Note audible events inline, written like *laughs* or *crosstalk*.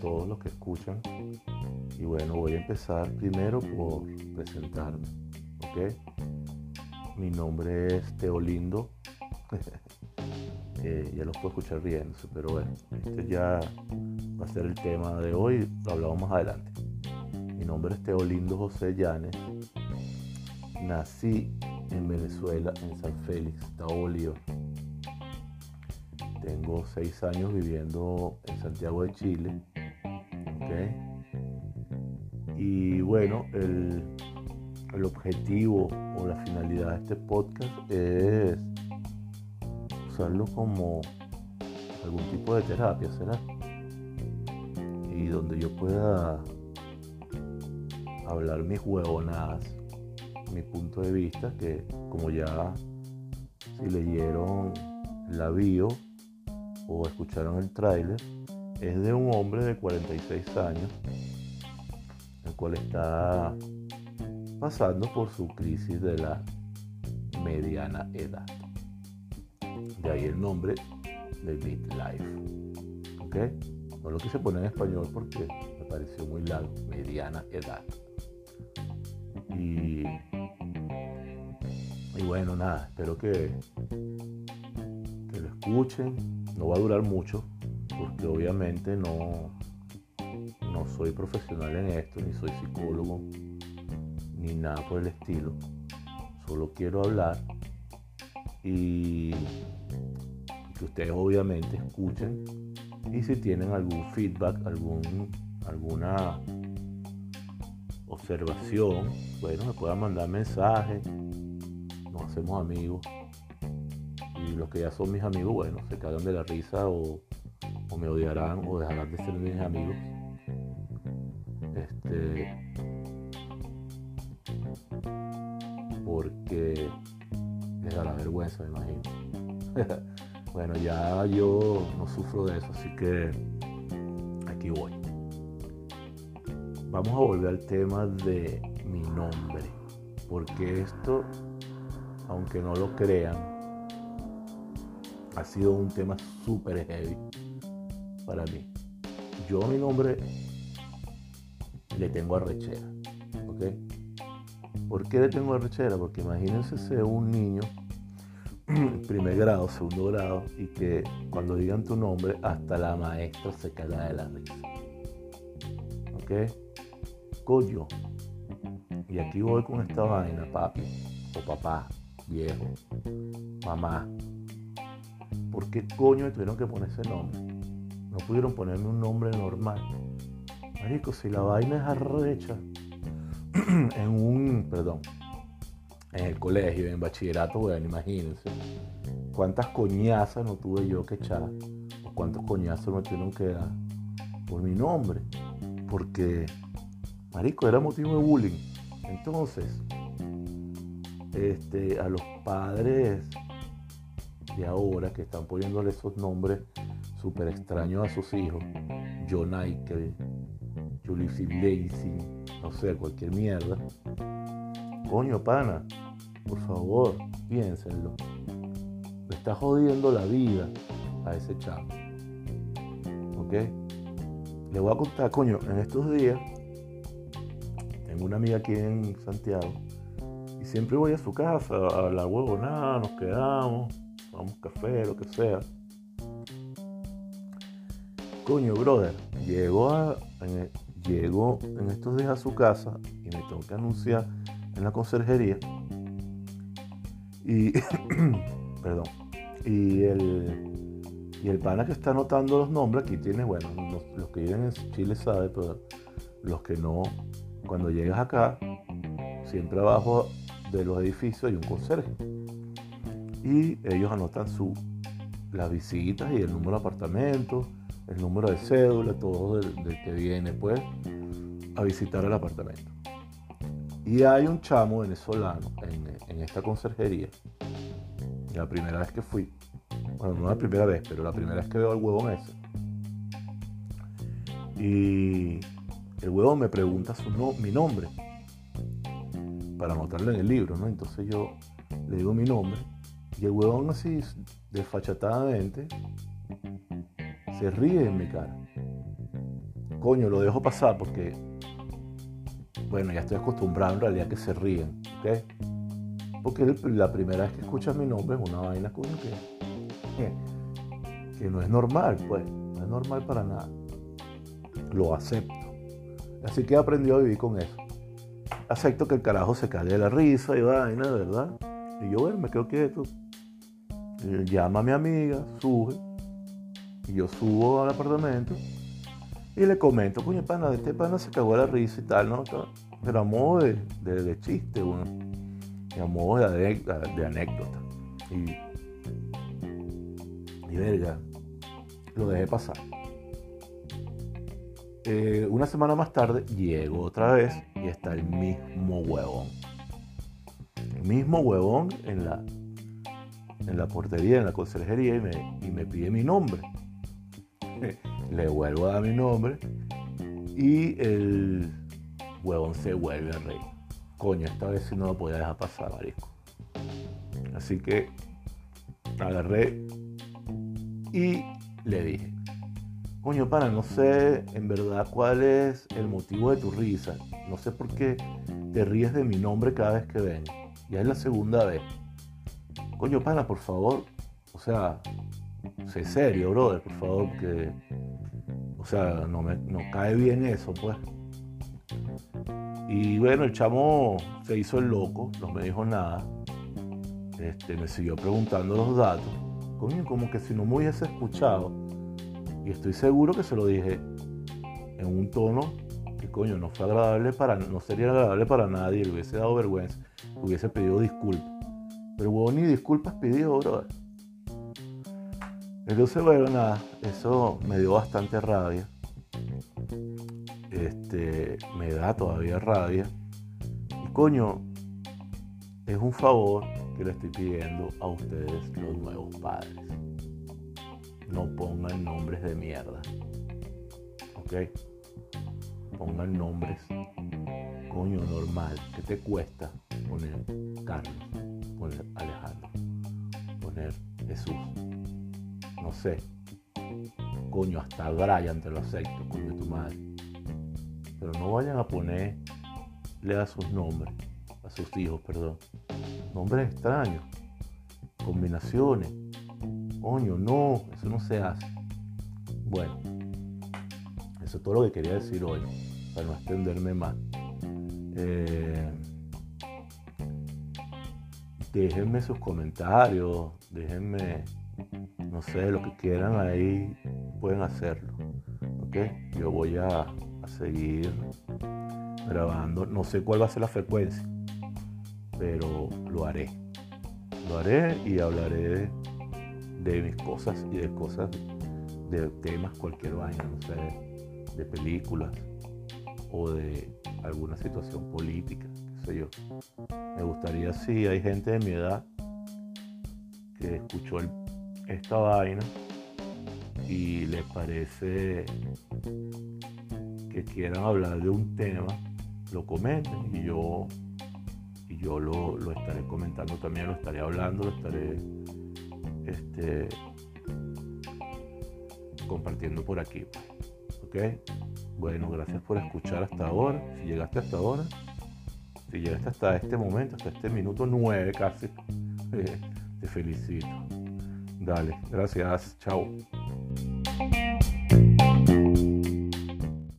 todos los que escuchan. Y bueno, voy a empezar primero por presentarme. ¿Ok? Mi nombre es Teolindo. *laughs* eh, ya los puedo escuchar riéndose, pero bueno, este ya va a ser el tema de hoy. Lo hablamos más adelante. Mi nombre es Teolindo José Llanes. Nací en Venezuela, en San Félix, Bolívar. Tengo seis años viviendo en Santiago de Chile. Y bueno, el, el objetivo o la finalidad de este podcast es usarlo como algún tipo de terapia, ¿será? Y donde yo pueda hablar mis huevonadas, mi punto de vista, que como ya si leyeron la bio o escucharon el tráiler, es de un hombre de 46 años, el cual está pasando por su crisis de la mediana edad. De ahí el nombre de Midlife. ¿Ok? No lo quise poner en español porque me pareció muy largo. Mediana edad. Y, bueno, nada, espero que, que lo escuchen. No va a durar mucho porque obviamente no, no soy profesional en esto, ni soy psicólogo, ni nada por el estilo. Solo quiero hablar y que ustedes obviamente escuchen y si tienen algún feedback, algún, alguna observación, bueno, me puedan mandar mensajes, nos hacemos amigos y los que ya son mis amigos, bueno, se cagan de la risa o, o me odiarán o dejarán de ser mis amigos. Este, porque les da la vergüenza, me imagino. *laughs* bueno, ya yo no sufro de eso, así que aquí voy. Vamos a volver al tema de mi nombre, porque esto, aunque no lo crean, ha sido un tema súper heavy para mí. Yo mi nombre le tengo arrechera, ¿ok? ¿Por qué le tengo arrechera? Porque imagínense ser un niño, *clears throat* primer grado, segundo grado, y que cuando digan tu nombre, hasta la maestra se caga de la risa. ¿Ok? Coño. Y aquí voy con esta vaina, papi, o papá, viejo, mamá. ¿Por qué coño tuvieron que poner ese nombre? No pudieron ponerme un nombre normal. Marico, si la vaina es arrecha, *clears throat* en un, perdón, en el colegio, en bachillerato, bueno, imagínense, cuántas coñazas no tuve yo que echar, o cuántos coñazos me tuvieron que dar por mi nombre, porque, marico, era motivo de bullying. Entonces, este, a los padres de ahora que están poniéndole esos nombres súper extraños a sus hijos, John Michael, Julie Lacy, no sé, cualquier mierda. Coño, pana, por favor, piénsenlo. Le está jodiendo la vida a ese chavo. ¿Ok? Le voy a contar, coño, en estos días, tengo una amiga aquí en Santiago, y siempre voy a su casa a hablar huevo, nada, nos quedamos, tomamos café, lo que sea. Coño, brother, llegó a, en, llegó en estos días a su casa y me tengo que anunciar en la conserjería. Y, *coughs* perdón, y el, y el pana que está anotando los nombres, aquí tiene, bueno, los, los que viven en Chile saben, pero los que no, cuando llegas acá, siempre abajo de los edificios hay un conserje. Y ellos anotan su, las visitas y el número de apartamentos el número de cédula, todo del, que viene pues a visitar el apartamento. Y hay un chamo venezolano en, en, esta conserjería. La primera vez que fui, bueno, no la primera vez, pero la primera vez que veo al huevón ese. Y el huevón me pregunta su no, mi nombre para anotarlo en el libro, ¿no? Entonces yo le digo mi nombre y el huevón así desfachatadamente se ríe en mi cara. coño, lo dejo pasar porque, bueno, ya estoy acostumbrado en realidad que se ríen, ¿ok? Porque la primera vez que escuchas mi nombre es una vaina, coño, que, que no es normal, pues, no es normal para nada. Lo acepto. Así que he aprendido a vivir con eso. Acepto que el carajo se cae de la risa y vaina, ¿verdad? Y yo, bueno, me quedo quieto. Llama a mi amiga, sube. Y yo subo al apartamento y le comento, coño, pana, de este pana se cagó de la risa y tal, ¿no? Pero a modo de, de, chiste, bueno. A modo de, de anécdota. Y, y verga, lo dejé pasar. Eh, una semana más tarde llego otra vez y está el mismo huevón. El mismo huevón en la, en la portería, en la conserjería y me, pide mi nombre. *laughs* Le vuelvo a dar mi nombre y el huevón se vuelve a reír. Coño, esta vez sí no lo podía dejar pasar, marisco. Así que agarré y le dije, coño, para, no sé en verdad cuál es el motivo de tu risa. No sé por qué te ríes de mi nombre cada vez que ven. Ya es la segunda vez. Coño, pana, por favor. O sea, sé serio, brother, por favor, que. O sea, no me no cae bien eso, pues. Y bueno, el chamo se hizo el loco, no me dijo nada. Este, me siguió preguntando los datos. Coño, como que si no me hubiese escuchado. Y estoy seguro que se lo dije en un tono que coño no fue agradable para, no sería agradable para nadie, le hubiese dado vergüenza, hubiese pedido disculpas. Pero bueno, ni disculpas pidió, brother. Entonces, bueno, nada, eso me dio bastante rabia. Este, me da todavía rabia. Y coño, es un favor que le estoy pidiendo a ustedes, los nuevos padres. No pongan nombres de mierda. ¿Ok? Pongan nombres, coño, normal. ¿Qué te cuesta poner Carlos? Poner Alejandro. Poner Jesús no sé. Coño, hasta Brian te lo acepto, coño, tu madre. Pero no vayan a ponerle a sus nombres, a sus hijos, perdón. Nombres extraños, combinaciones. Coño, no, eso no se hace. Bueno, eso es todo lo que quería decir hoy, para no extenderme más. Eh, déjenme sus comentarios, déjenme no sé, lo que quieran ahí pueden hacerlo. ¿Ok? Yo voy a, seguir grabando. No sé cuál va a ser la frecuencia, pero lo haré. Lo haré y hablaré de mis cosas y de cosas, de temas, cualquier vaina, no sé, de películas o de alguna situación política, yo. Me gustaría si hay gente de mi edad que escuchó el esta vaina y les parece que quieran hablar de un tema, lo comenten y yo, y yo lo, estaré comentando también, lo estaré hablando, lo estaré este, compartiendo por aquí. ¿Ok? Bueno, gracias por escuchar hasta ahora. Si llegaste hasta ahora, si llegaste hasta este momento, hasta este minuto nueve casi, *laughs* te felicito. Dale, gracias, chao.